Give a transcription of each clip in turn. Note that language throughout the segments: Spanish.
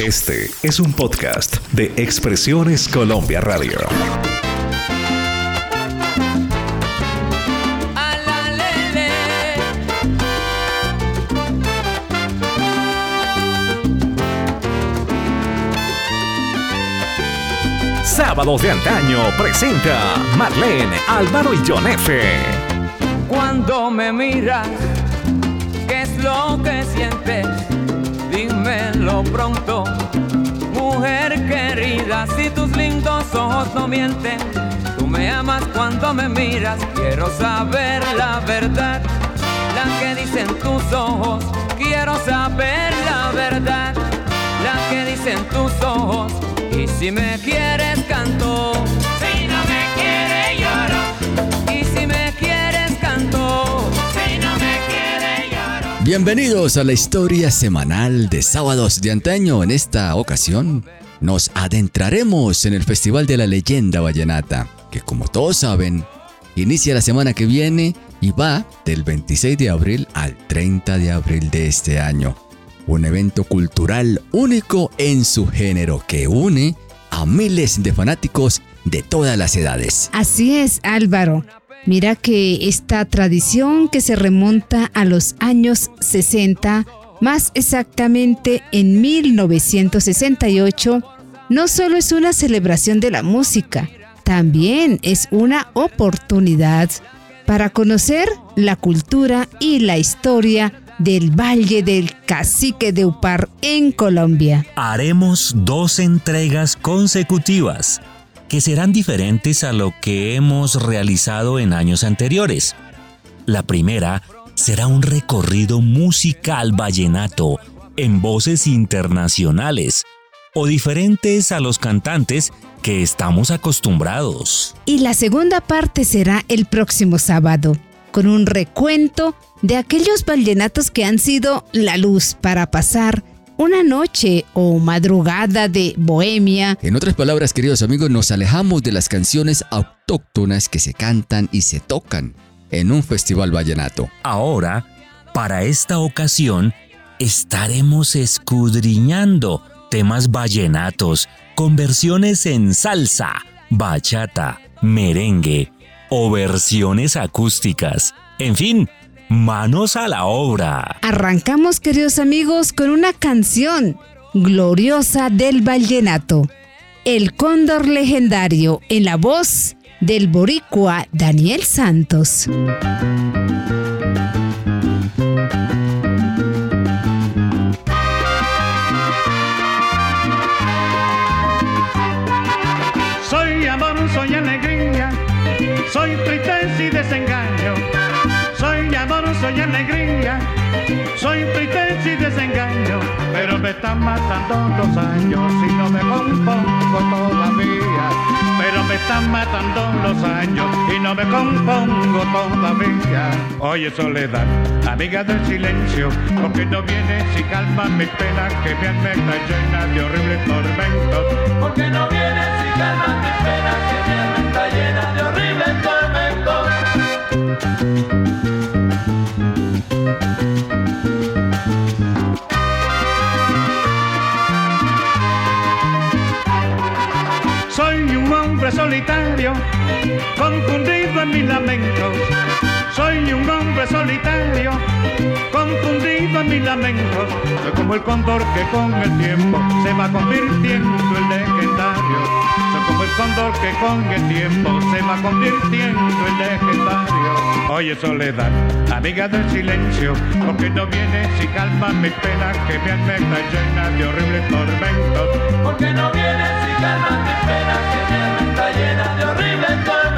Este es un podcast de Expresiones Colombia Radio. Sábados de antaño presenta Marlene, Álvaro y John F. Cuando me miras, ¿qué es lo que sientes? Dímelo pronto, mujer querida, si tus lindos ojos no mienten. Tú me amas cuando me miras, quiero saber la verdad, la que dicen tus ojos, quiero saber la verdad, la que dicen tus ojos. Y si me quieres canto, Bienvenidos a la historia semanal de sábados de antaño. En esta ocasión nos adentraremos en el Festival de la Leyenda Vallenata, que como todos saben, inicia la semana que viene y va del 26 de abril al 30 de abril de este año un evento cultural único en su género que une a miles de fanáticos de todas las edades. Así es, Álvaro. Mira que esta tradición que se remonta a los años 60, más exactamente en 1968, no solo es una celebración de la música, también es una oportunidad para conocer la cultura y la historia del Valle del Cacique de Upar en Colombia. Haremos dos entregas consecutivas que serán diferentes a lo que hemos realizado en años anteriores. La primera será un recorrido musical vallenato en voces internacionales o diferentes a los cantantes que estamos acostumbrados. Y la segunda parte será el próximo sábado, con un recuento de aquellos vallenatos que han sido la luz para pasar una noche o madrugada de bohemia. En otras palabras, queridos amigos, nos alejamos de las canciones autóctonas que se cantan y se tocan en un festival vallenato. Ahora, para esta ocasión, estaremos escudriñando temas vallenatos con versiones en salsa, bachata, merengue o versiones acústicas. En fin, manos a la obra. Arrancamos, queridos amigos, con una canción gloriosa del vallenato. El cóndor legendario en la voz del boricua Daniel Santos. Soy amor, soy alegría, soy tristeza y desengaño soy alegría, soy tristeza y desengaño, pero me están matando los años y no me compongo todavía. Pero me están matando los años y no me compongo todavía. Oye soledad, amiga del silencio, porque no vienes y calma mis penas que mi alma está llena de horribles tormentos. Porque no vienes y calma mis penas que mi alma está llena de horribles tormentos. Solitario, confundido en mis lamentos. Soy un hombre solitario, confundido en mis lamentos. Soy como el cóndor que con el tiempo se va convirtiendo en legendario. El cóndor que con el tiempo se va convirtiendo en legendario. Oye soledad, amiga del silencio, porque no vienes y calma mis penas que mi alma está llena de horribles tormentos. Porque no vienes y calma mis penas que mi alma está llena de horribles tormentos.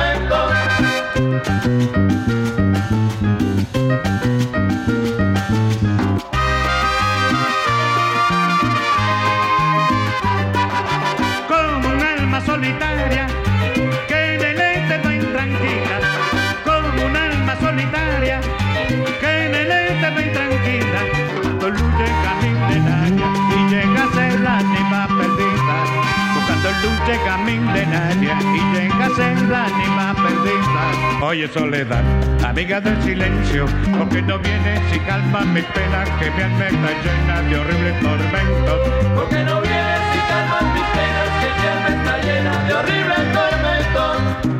se camín de nadie y tenga senda ni más perdida. Oye, soledad, amiga del silencio, porque no vienes y calma mis penas, que mi alma está llena de horribles tormentos. Porque no vienes y calmas mis penas, que mi alma está llena de horribles tormentos.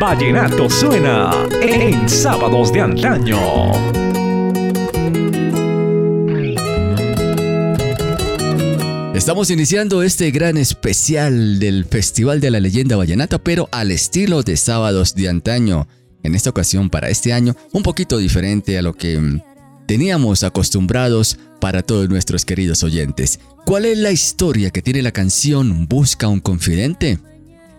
Vallenato suena en sábados de antaño. Estamos iniciando este gran especial del Festival de la Leyenda Vallenata, pero al estilo de sábados de antaño. En esta ocasión, para este año, un poquito diferente a lo que mm, teníamos acostumbrados para todos nuestros queridos oyentes. ¿Cuál es la historia que tiene la canción Busca un confidente?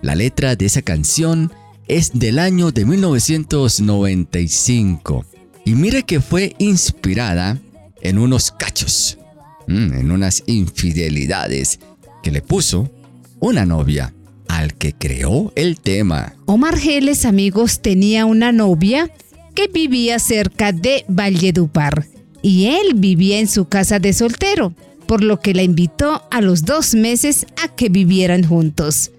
La letra de esa canción es del año de 1995 y mire que fue inspirada en unos cachos, mm, en unas infidelidades que le puso una novia al que creó el tema. Omar Geles, amigos, tenía una novia que vivía cerca de Valledupar y él vivía en su casa de soltero, por lo que la invitó a los dos meses a que vivieran juntos.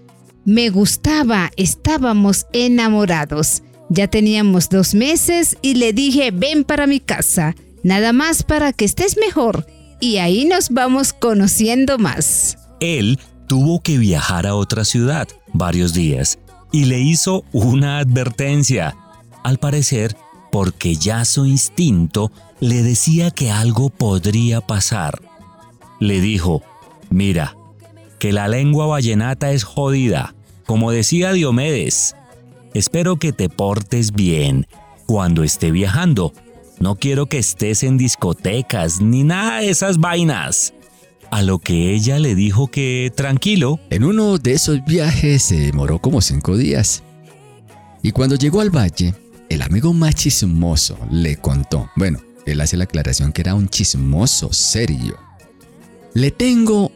Me gustaba, estábamos enamorados. Ya teníamos dos meses y le dije, ven para mi casa, nada más para que estés mejor. Y ahí nos vamos conociendo más. Él tuvo que viajar a otra ciudad varios días y le hizo una advertencia. Al parecer, porque ya su instinto le decía que algo podría pasar. Le dijo, mira, que la lengua vallenata es jodida, como decía Diomedes. Espero que te portes bien cuando esté viajando. No quiero que estés en discotecas ni nada de esas vainas. A lo que ella le dijo que tranquilo. En uno de esos viajes se demoró como cinco días. Y cuando llegó al valle, el amigo más chismoso le contó, bueno, él hace la aclaración que era un chismoso serio. Le tengo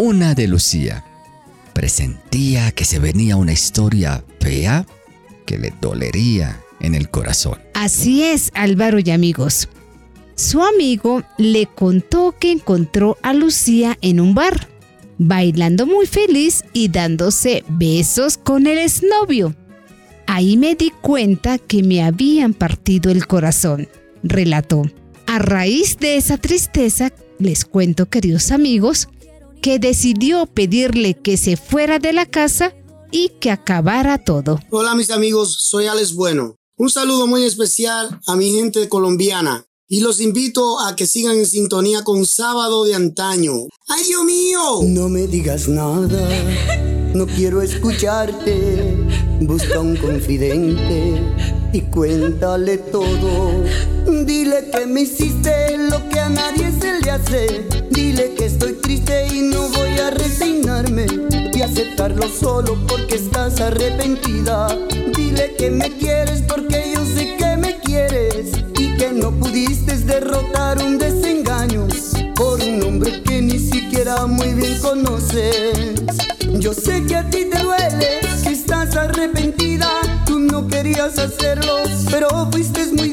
una de Lucía. Presentía que se venía una historia fea que le dolería en el corazón. Así es, Álvaro y amigos. Su amigo le contó que encontró a Lucía en un bar, bailando muy feliz y dándose besos con el exnovio. Ahí me di cuenta que me habían partido el corazón, relató. A raíz de esa tristeza, les cuento, queridos amigos, que decidió pedirle que se fuera de la casa y que acabara todo. Hola mis amigos, soy Alex Bueno. Un saludo muy especial a mi gente colombiana y los invito a que sigan en sintonía con Sábado de Antaño. ¡Ay, Dios mío! No me digas nada, no quiero escucharte. Busca un confidente y cuéntale todo. Dile que me hiciste lo que a nadie se le hace. Aceptarlo solo porque estás arrepentida. Dile que me quieres porque yo sé que me quieres y que no pudiste derrotar un desengaño por un hombre que ni siquiera muy bien conoces. Yo sé que a ti te duele, que estás arrepentida, tú no querías hacerlo, pero fuiste muy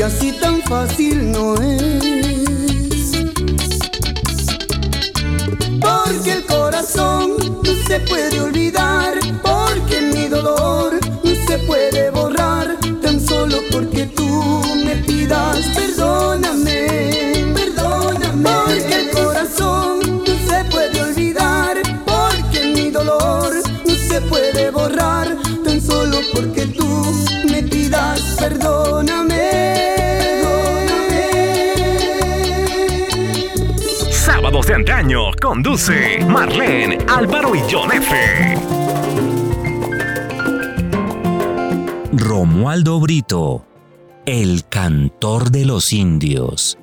y así tan fácil no es. Porque el corazón no se puede olvidar, Conduce Marlene, Álvaro y John F. Romualdo Brito, el cantor de los indios.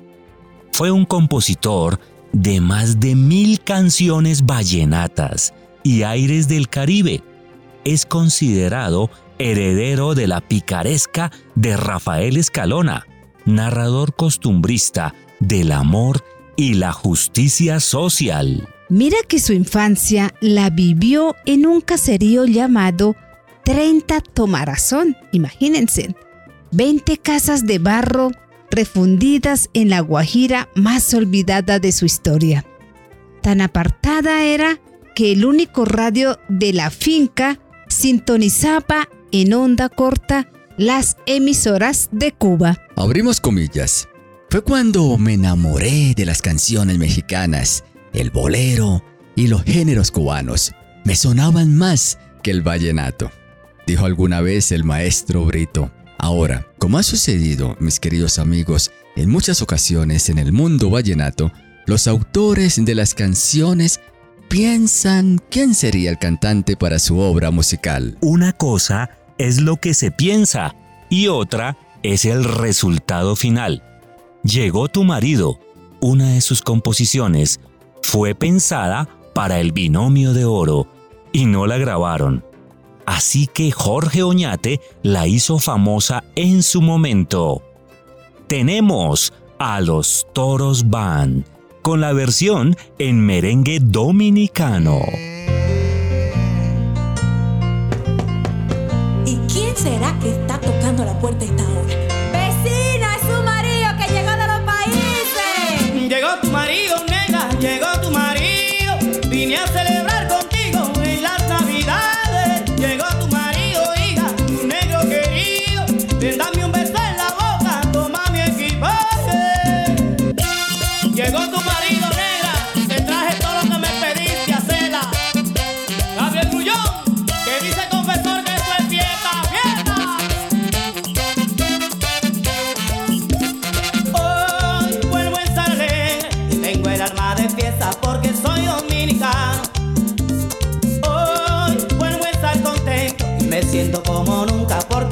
Fue un compositor de más de mil canciones vallenatas y aires del Caribe. Es considerado heredero de la picaresca de Rafael Escalona, narrador costumbrista del amor y la justicia social. Mira que su infancia la vivió en un caserío llamado 30 Tomarazón, imagínense. 20 casas de barro refundidas en la Guajira más olvidada de su historia. Tan apartada era que el único radio de la finca sintonizaba en onda corta las emisoras de Cuba. Abrimos comillas. Fue cuando me enamoré de las canciones mexicanas, el bolero y los géneros cubanos. Me sonaban más que el vallenato, dijo alguna vez el maestro Brito. Ahora, como ha sucedido, mis queridos amigos, en muchas ocasiones en el mundo vallenato, los autores de las canciones piensan quién sería el cantante para su obra musical. Una cosa es lo que se piensa y otra es el resultado final. Llegó tu marido. Una de sus composiciones fue pensada para el binomio de oro y no la grabaron. Así que Jorge Oñate la hizo famosa en su momento. Tenemos a los Toros Band con la versión en merengue dominicano.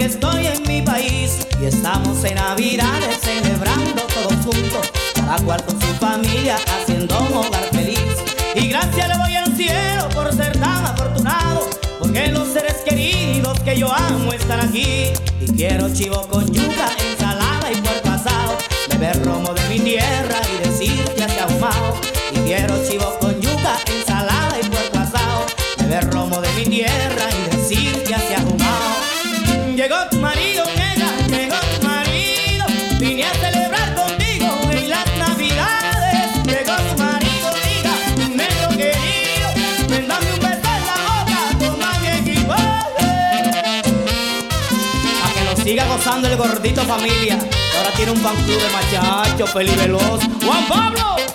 Estoy en mi país y estamos en Navidades celebrando todos juntos, cada cual con su familia haciendo un hogar feliz. Y gracias le voy al cielo por ser tan afortunado, porque los seres queridos que yo amo están aquí. Y quiero chivo con yuca, ensalada y puerco asado, beber romo de mi tierra y decir que hace ahumado. Y quiero chivo con yuca, ensalada y puerco asado, beber romo de mi tierra gozando el gordito familia. Ahora tiene un fan club de machachos, peliveloz. Juan Pablo.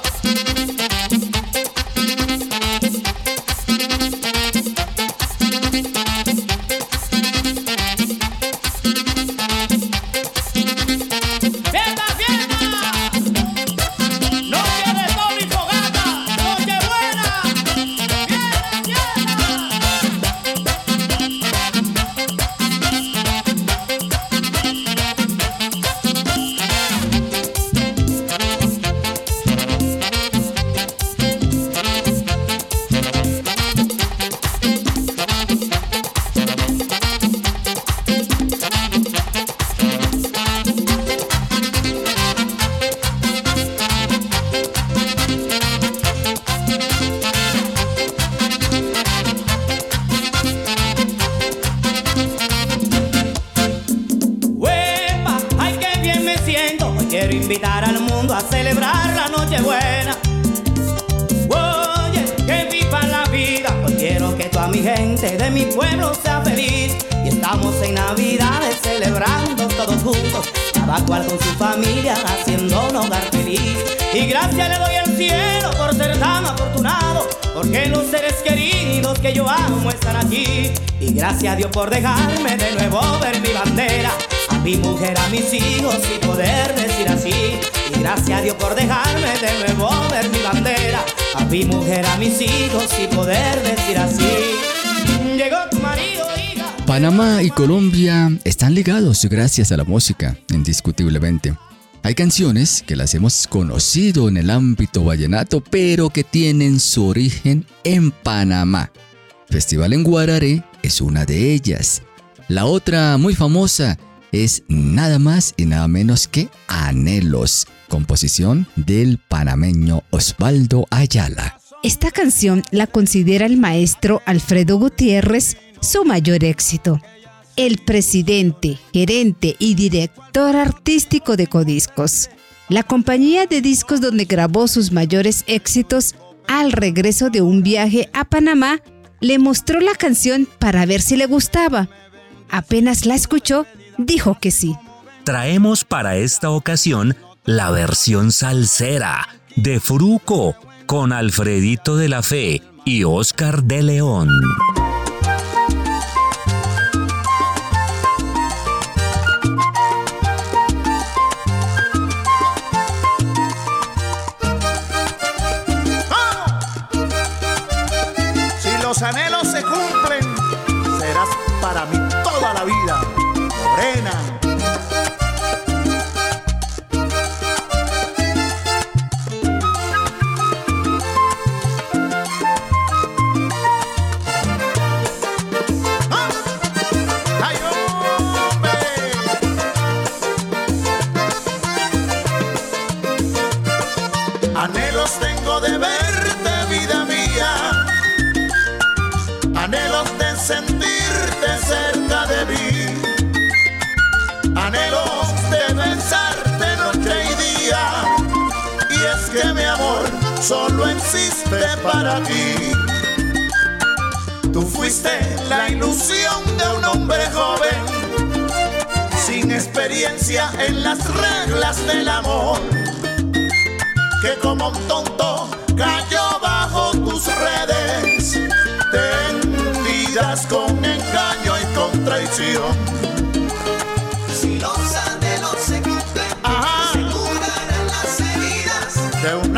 Colombia están ligados gracias a la música, indiscutiblemente. Hay canciones que las hemos conocido en el ámbito vallenato, pero que tienen su origen en Panamá. Festival en Guararé es una de ellas. La otra muy famosa es nada más y nada menos que Anhelos, composición del panameño Osvaldo Ayala. Esta canción la considera el maestro Alfredo Gutiérrez su mayor éxito. El presidente, gerente y director artístico de Codiscos, la compañía de discos donde grabó sus mayores éxitos al regreso de un viaje a Panamá, le mostró la canción para ver si le gustaba. Apenas la escuchó, dijo que sí. Traemos para esta ocasión la versión salsera de Fruco con Alfredito de la Fe y Oscar de León. Existe para ti. Tú fuiste la ilusión de un hombre joven, sin experiencia en las reglas del amor que como un tonto cayó bajo tus redes, tendidas con engaño y con traición. Si los anhelos se cumplen, se curarán las heridas. De un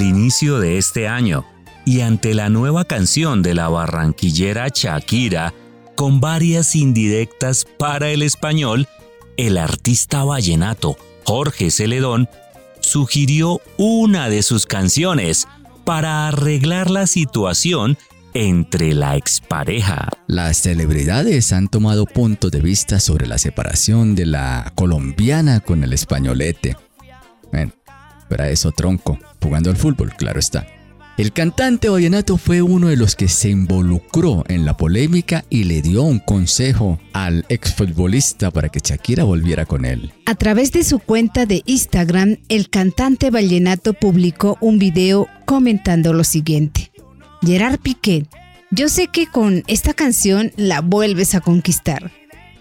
al inicio de este año y ante la nueva canción de la barranquillera Shakira, con varias indirectas para el español, el artista vallenato Jorge Celedón sugirió una de sus canciones para arreglar la situación entre la expareja. Las celebridades han tomado puntos de vista sobre la separación de la colombiana con el españolete. Pero eso tronco, jugando al fútbol, claro está. El cantante vallenato fue uno de los que se involucró en la polémica y le dio un consejo al exfutbolista para que Shakira volviera con él. A través de su cuenta de Instagram, el cantante vallenato publicó un video comentando lo siguiente. Gerard Piqué, yo sé que con esta canción la vuelves a conquistar.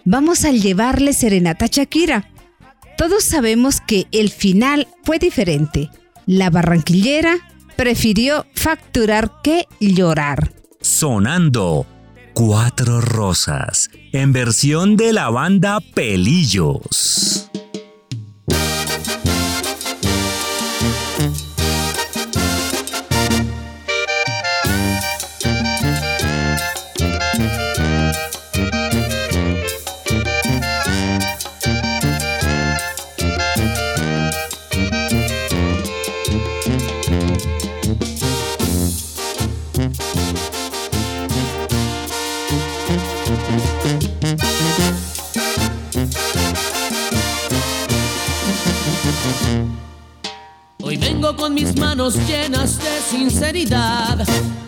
Vamos a llevarle serenata a Shakira. Todos sabemos que el final fue diferente. La barranquillera prefirió facturar que llorar. Sonando Cuatro Rosas, en versión de la banda Pelillos. Llenas de sinceridad,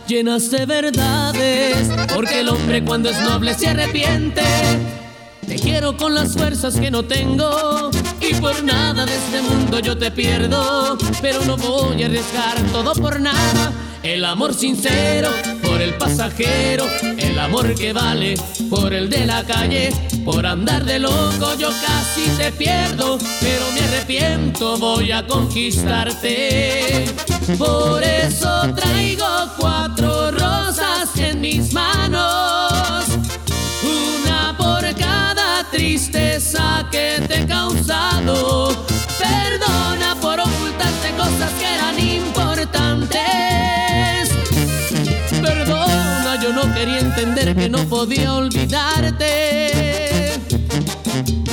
llenas de verdades, porque el hombre cuando es noble se arrepiente. Te quiero con las fuerzas que no tengo y por nada de este mundo yo te pierdo, pero no voy a arriesgar todo por nada. El amor sincero por el pasajero, amor que vale por el de la calle. Por andar de loco yo casi te pierdo, pero me arrepiento, voy a conquistarte. Por eso traigo cuatro rosas en mis manos, una por cada tristeza que te he causado. Que no podía olvidarte.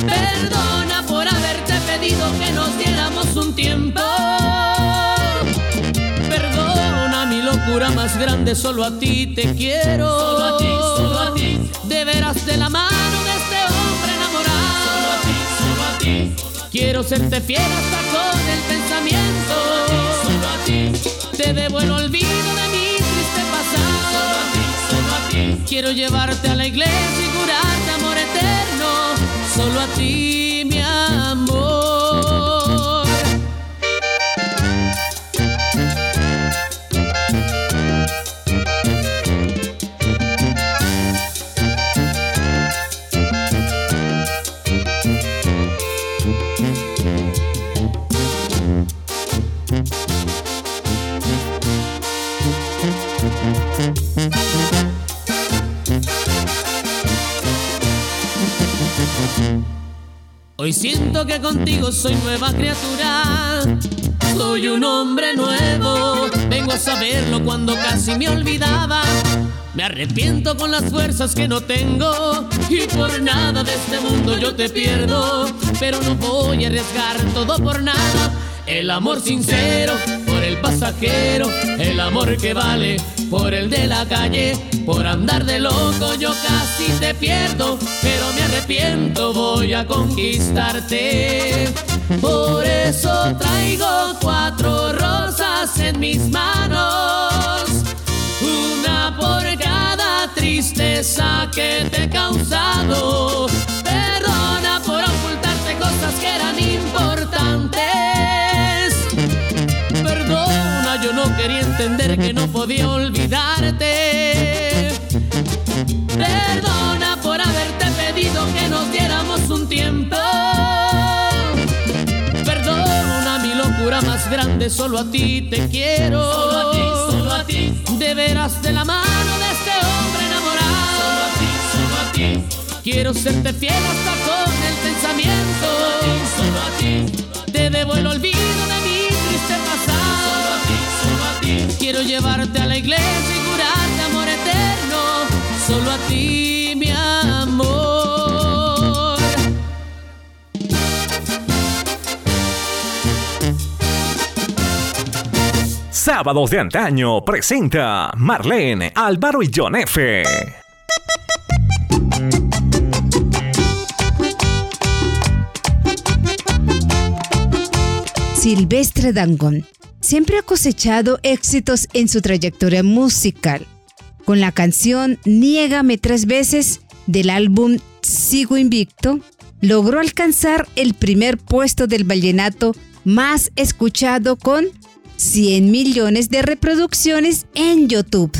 Perdona por haberte pedido que nos diéramos un tiempo. Perdona mi locura más grande, solo a ti te quiero. Solo a ti, solo a ti. De veras de la mano de este hombre enamorado. Solo a ti, solo a ti. Quiero serte fiel hasta con el pensamiento. Solo a ti, solo a ti. Te debo el olvido de Quiero llevarte a la iglesia y curarte amor eterno, solo a ti, mi amor. Hoy siento que contigo soy nueva criatura. Soy un hombre nuevo. Vengo a saberlo cuando casi me olvidaba. Me arrepiento con las fuerzas que no tengo. Y por nada de este mundo yo te pierdo. Pero no voy a arriesgar todo por nada. El amor sincero por el pasajero. El amor que vale por el de la calle. Por andar de loco yo casi te pierdo, pero me arrepiento, voy a conquistarte. Por eso traigo cuatro rosas en mis manos, una por cada tristeza que te he causado. Perdona por ocultarte cosas que eran importantes yo no quería entender que no podía olvidarte. Grande, solo a ti te quiero. Solo a ti, solo a ti. De veras de la mano de este hombre enamorado. Solo a ti, solo a ti. Quiero serte fiel hasta con el pensamiento. Solo a ti, solo a ti. Te debo el olvido de mi triste pasado. Solo a ti, solo quiero llevarte a la iglesia y curarte amor eterno, solo a ti, mi amor. Sábados de antaño presenta Marlene, Álvaro y John F. Silvestre Dangón siempre ha cosechado éxitos en su trayectoria musical. Con la canción Niégame tres veces del álbum Sigo Invicto, logró alcanzar el primer puesto del vallenato más escuchado con 100 millones de reproducciones en YouTube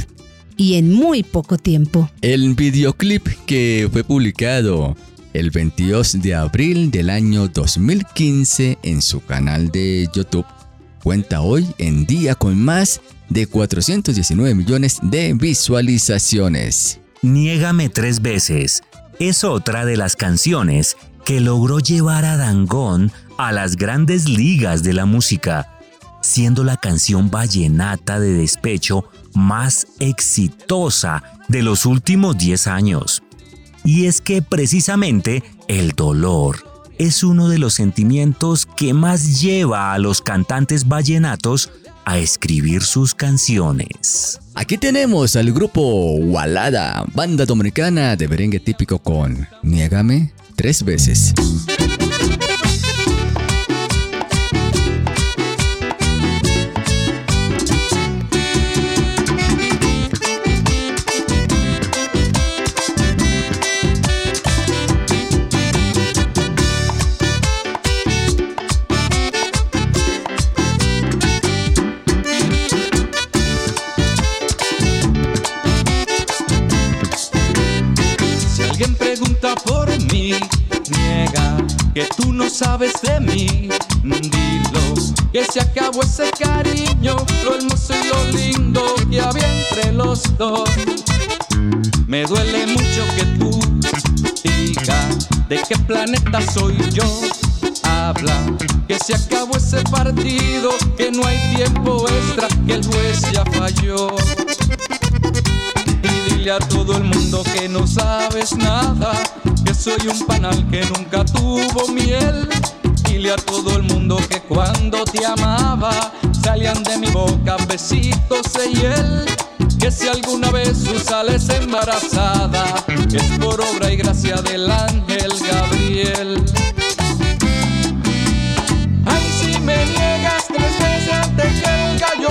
y en muy poco tiempo. El videoclip que fue publicado el 22 de abril del año 2015 en su canal de YouTube cuenta hoy en día con más de 419 millones de visualizaciones. Niégame tres veces es otra de las canciones que logró llevar a Dangón a las grandes ligas de la música, siendo la canción vallenata de despecho más exitosa de los últimos 10 años. Y es que precisamente el dolor es uno de los sentimientos que más lleva a los cantantes vallenatos a escribir sus canciones. Aquí tenemos al grupo Walada, banda dominicana de merengue típico con Niégame tres veces. Sabes de mí, dilo que se acabó ese cariño, lo hermoso y lo lindo que había entre los dos. Me duele mucho que tú digas de qué planeta soy yo. Habla que se acabó ese partido, que no hay tiempo extra, que el juez ya falló. Y dile a todo el mundo que no sabes nada que soy un panal que nunca tuvo miel. Dile a todo el mundo que cuando te amaba salían de mi boca besitos de hiel. Que si alguna vez tú sales embarazada, es por obra y gracia del ángel Gabriel. Ay, si me niegas tres veces antes que el gallo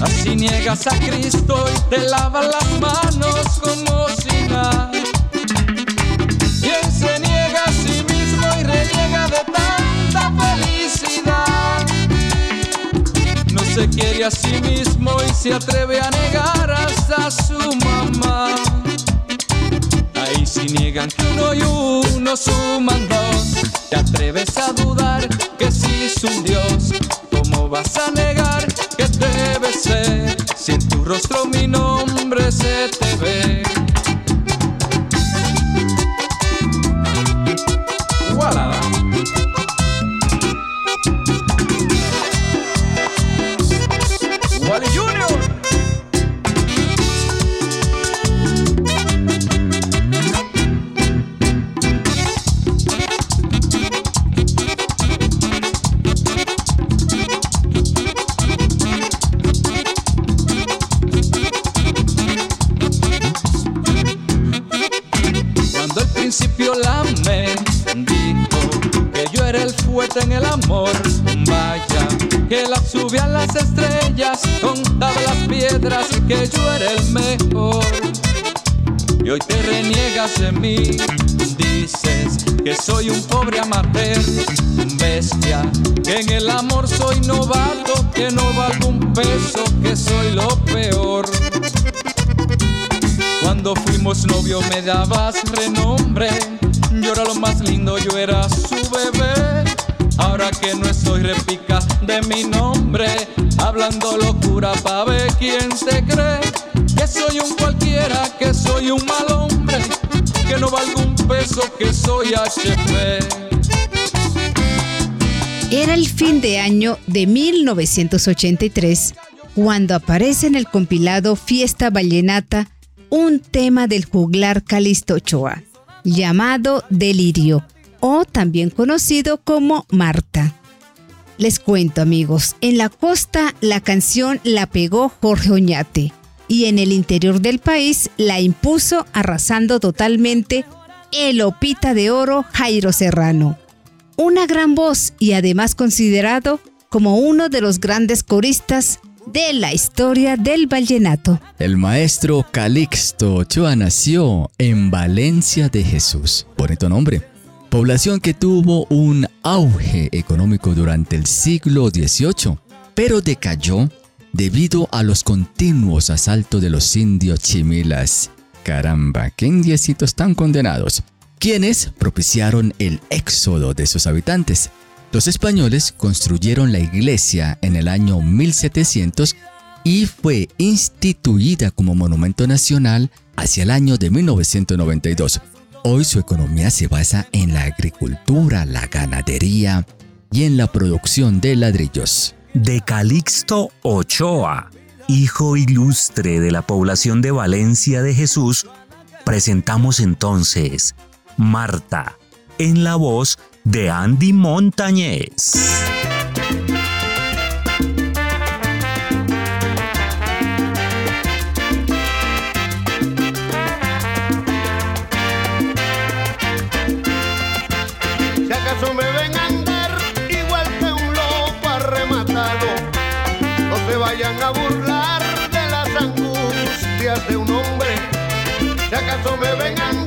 Así niegas a Cristo y te lava las manos como si nada. ¿Quién se niega a sí mismo y reniega de tanta felicidad? No se quiere a sí mismo y se atreve a negar hasta su mamá. Ahí si niegan que uno y uno suman dos, te atreves a dudar que si es un Dios. ¿Cómo vas a negar si en tu rostro mi nombre se te ve? Que yo era el mejor. Y hoy te reniegas de mí, dices que soy un pobre amateur, bestia, que en el amor soy novato, que no valgo un peso, que soy lo peor. Cuando fuimos novios me dabas renombre, yo era lo más lindo, yo era su bebé. Ahora que no estoy repica de mi nombre, hablando locura pa' ver quién se cree. Que soy un cualquiera, que soy un mal hombre, que no valgo un peso, que soy HP. Era el fin de año de 1983 cuando aparece en el compilado Fiesta Vallenata un tema del juglar Calisto Ochoa, llamado Delirio, o también conocido como Marta. Les cuento amigos, en la costa la canción la pegó Jorge Oñate y en el interior del país la impuso arrasando totalmente el opita de oro Jairo Serrano. Una gran voz y además considerado como uno de los grandes coristas de la historia del vallenato. El maestro Calixto Ochoa nació en Valencia de Jesús. Bonito nombre. Población que tuvo un auge económico durante el siglo XVIII, pero decayó debido a los continuos asaltos de los indios chimilas. Caramba, qué indiecitos tan condenados, quienes propiciaron el éxodo de sus habitantes. Los españoles construyeron la iglesia en el año 1700 y fue instituida como monumento nacional hacia el año de 1992. Hoy su economía se basa en la agricultura, la ganadería y en la producción de ladrillos. De Calixto Ochoa, hijo ilustre de la población de Valencia de Jesús, presentamos entonces Marta, en la voz de Andy Montañez. De un hombre. Si acaso me ven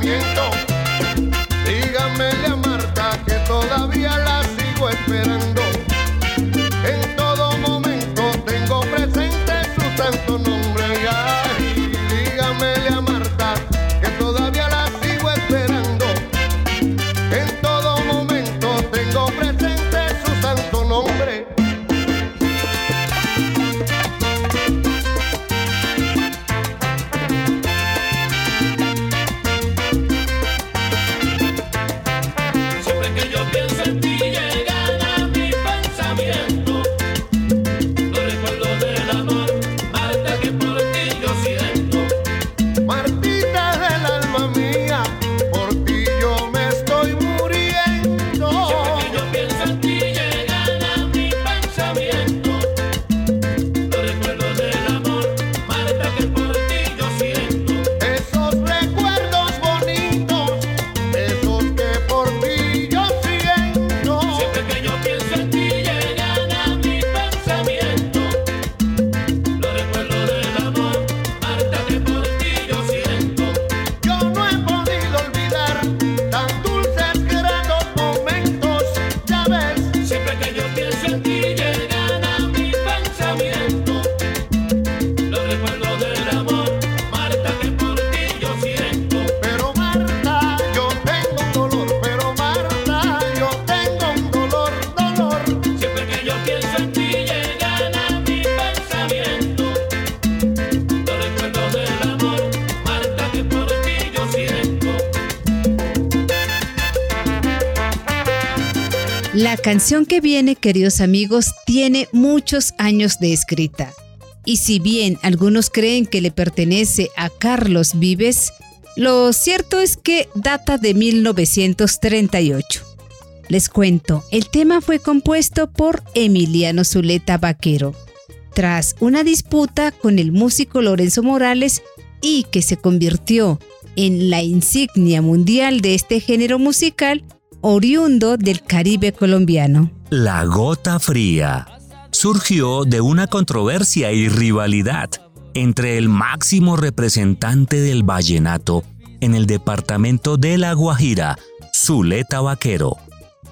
pensamiento. Díganmele a Marta que todavía la sigo esperando. Canción que viene, queridos amigos, tiene muchos años de escrita. Y si bien algunos creen que le pertenece a Carlos Vives, lo cierto es que data de 1938. Les cuento, el tema fue compuesto por Emiliano Zuleta Vaquero, tras una disputa con el músico Lorenzo Morales y que se convirtió en la insignia mundial de este género musical oriundo del Caribe colombiano. La gota fría surgió de una controversia y rivalidad entre el máximo representante del vallenato en el departamento de La Guajira, Zuleta Vaquero,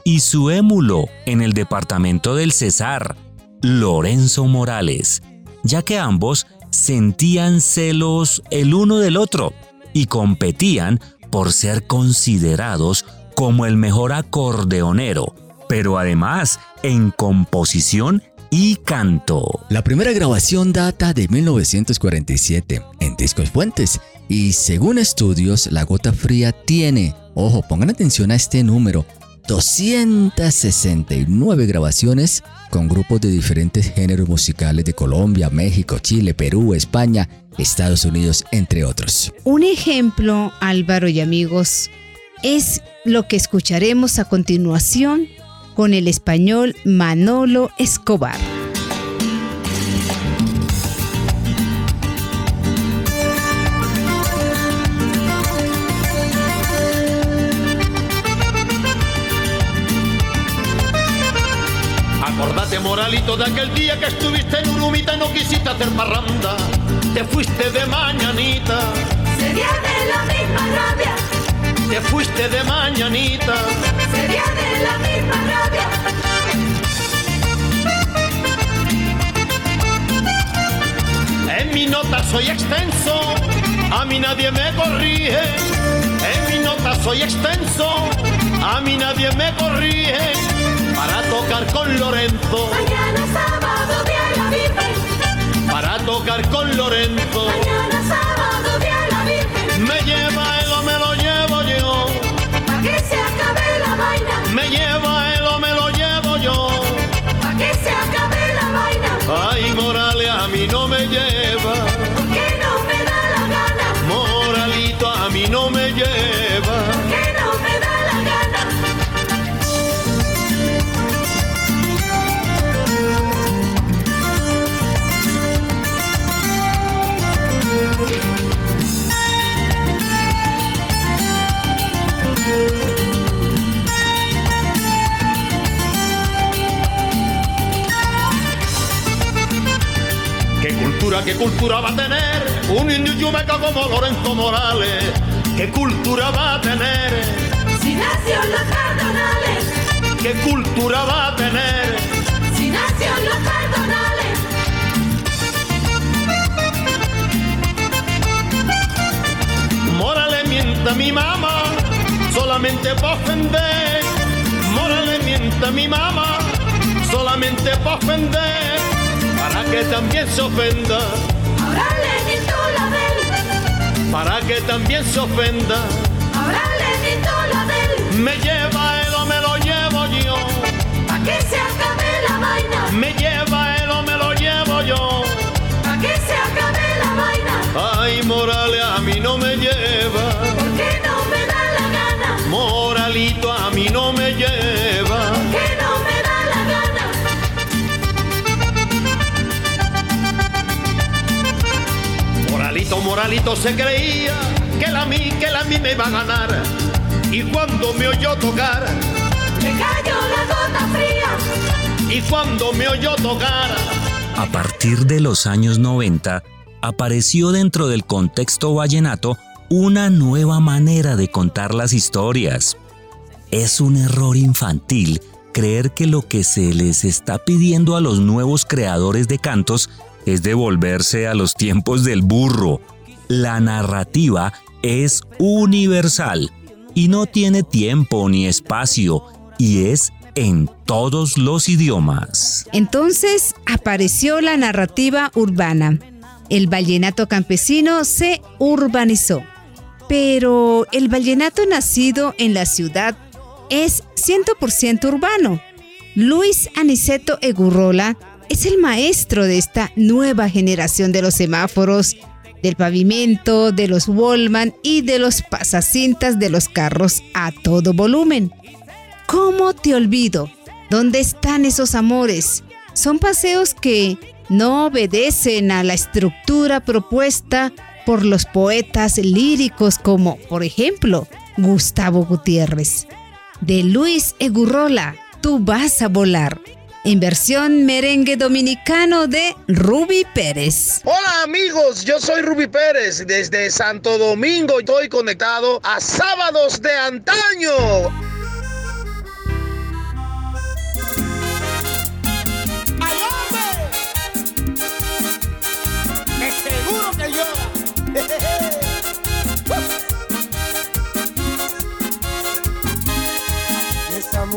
y su émulo en el departamento del Cesar, Lorenzo Morales, ya que ambos sentían celos el uno del otro y competían por ser considerados como el mejor acordeonero, pero además en composición y canto. La primera grabación data de 1947 en Discos Fuentes y según estudios La Gota Fría tiene, ojo, pongan atención a este número, 269 grabaciones con grupos de diferentes géneros musicales de Colombia, México, Chile, Perú, España, Estados Unidos, entre otros. Un ejemplo, Álvaro y amigos, es lo que escucharemos a continuación con el español Manolo Escobar. Acordate, Moralito, de aquel día que estuviste en Urumita y no quisiste hacer parranda. Te fuiste de mañanita. Se viene la misma rabia, Te fuiste de mañanita. se viene la misma rabia. En mi nota soy extenso, a mí nadie me corrige. En mi nota soy extenso, a mí nadie me corrige. Para tocar con Lorenzo, Mañana sábado, día de la Virgen. para tocar con Lorenzo. Mañana sábado, día de la Virgen. Me lleva Me lleva cultura, qué cultura va a tener un indio yumeca como Lorenzo Morales? ¿Qué cultura va a tener? Si nació en los cardonales, ¿Qué cultura va a tener? si nació en los cardonales. Morales mienta a mi mamá, solamente para ofender. Morales mienta a mi mamá, solamente para ofender. Para que también se ofenda, Ahora le quito la del, para que también se ofenda. ahora le quito la del. Me lleva él o me lo llevo yo. Pa' que se acabe la vaina, Me lleva él o me lo llevo yo. pa' que se acabe la vaina. Ay, Morales Moralito, Moralito se creía que la mí, que la mí me iba a ganar. Y cuando me oyó tocar, Me cayó la gota fría, y cuando me oyó tocar, A partir de los años 90, apareció dentro del contexto vallenato una nueva manera de contar las historias. Es un error infantil creer que lo que se les está pidiendo a los nuevos creadores de cantos es devolverse a los tiempos del burro. La narrativa es universal y no tiene tiempo ni espacio y es en todos los idiomas. Entonces apareció la narrativa urbana. El vallenato campesino se urbanizó. Pero el vallenato nacido en la ciudad es 100% urbano. Luis Aniceto Egurrola es el maestro de esta nueva generación de los semáforos, del pavimento, de los Wallman y de los pasacintas de los carros a todo volumen. ¿Cómo te olvido? ¿Dónde están esos amores? Son paseos que no obedecen a la estructura propuesta por los poetas líricos como, por ejemplo, Gustavo Gutiérrez. De Luis Egurrola, Tú vas a volar. En versión merengue dominicano de Ruby Pérez. Hola amigos, yo soy Ruby Pérez. Desde Santo Domingo estoy conectado a Sábados de Antaño.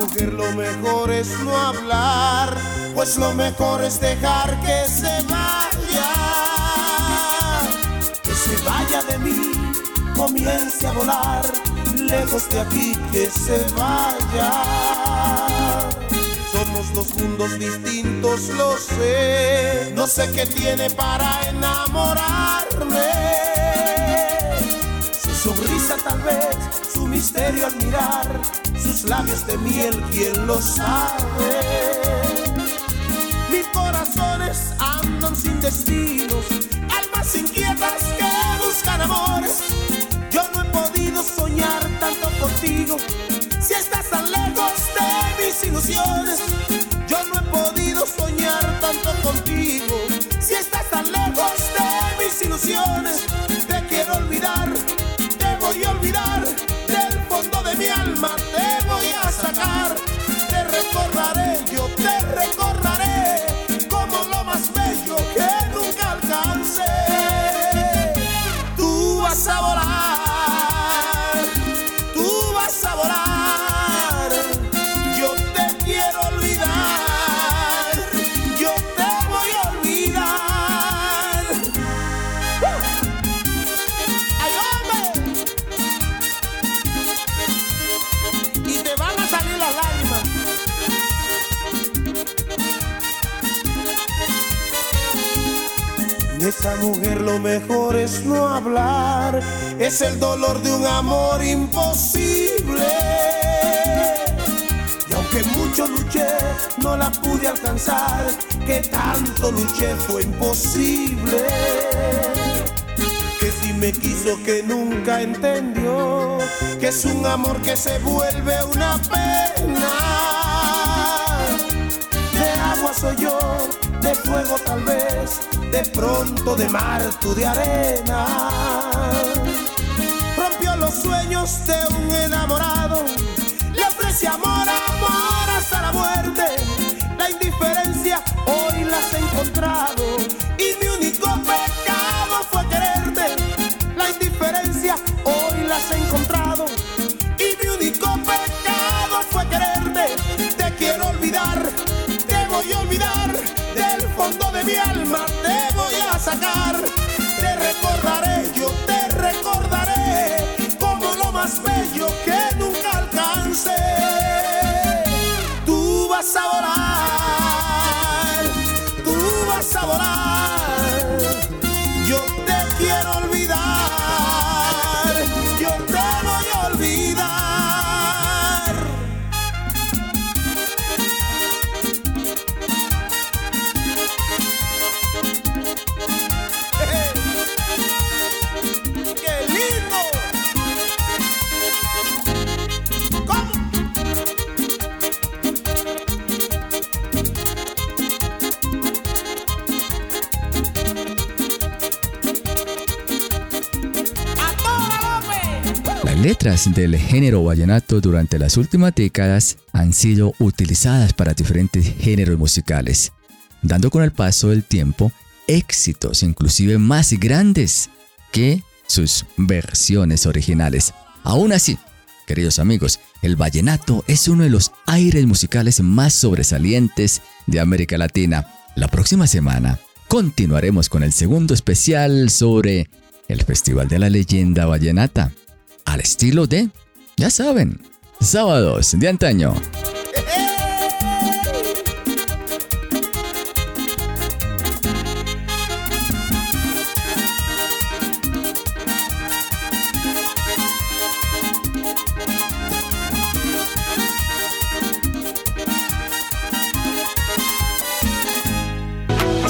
Lo mejor es no hablar, pues lo mejor es dejar que se vaya, que se vaya de mí, comience a volar, lejos de aquí que se vaya. Somos dos mundos distintos, lo sé, no sé qué tiene para enamorarme. Sonrisa tal vez, su misterio al mirar sus labios de miel, ¿quién lo sabe? Mis corazones andan sin destinos, almas inquietas que buscan amores. Yo no he podido soñar tanto contigo, si estás tan lejos de mis ilusiones. Yo no he podido soñar tanto contigo, si estás tan lejos de mis ilusiones. Te quiero olvidar, Te recordaré, yo te recordaré esa mujer lo mejor es no hablar, es el dolor de un amor imposible. Y aunque mucho luché, no la pude alcanzar, que tanto luché fue imposible. Que si me quiso que nunca entendió, que es un amor que se vuelve una pena. De agua soy yo, de fuego tal vez, de pronto de mar tú de arena. Rompió los sueños de de mi alma, te voy a sacar. Te recordaré, yo te recordaré como lo más bello que nunca alcancé. Letras del género vallenato durante las últimas décadas han sido utilizadas para diferentes géneros musicales, dando con el paso del tiempo éxitos inclusive más grandes que sus versiones originales. Aún así, queridos amigos, el vallenato es uno de los aires musicales más sobresalientes de América Latina. La próxima semana continuaremos con el segundo especial sobre el Festival de la Leyenda Vallenata, al estilo de, ya saben, sábados de antaño.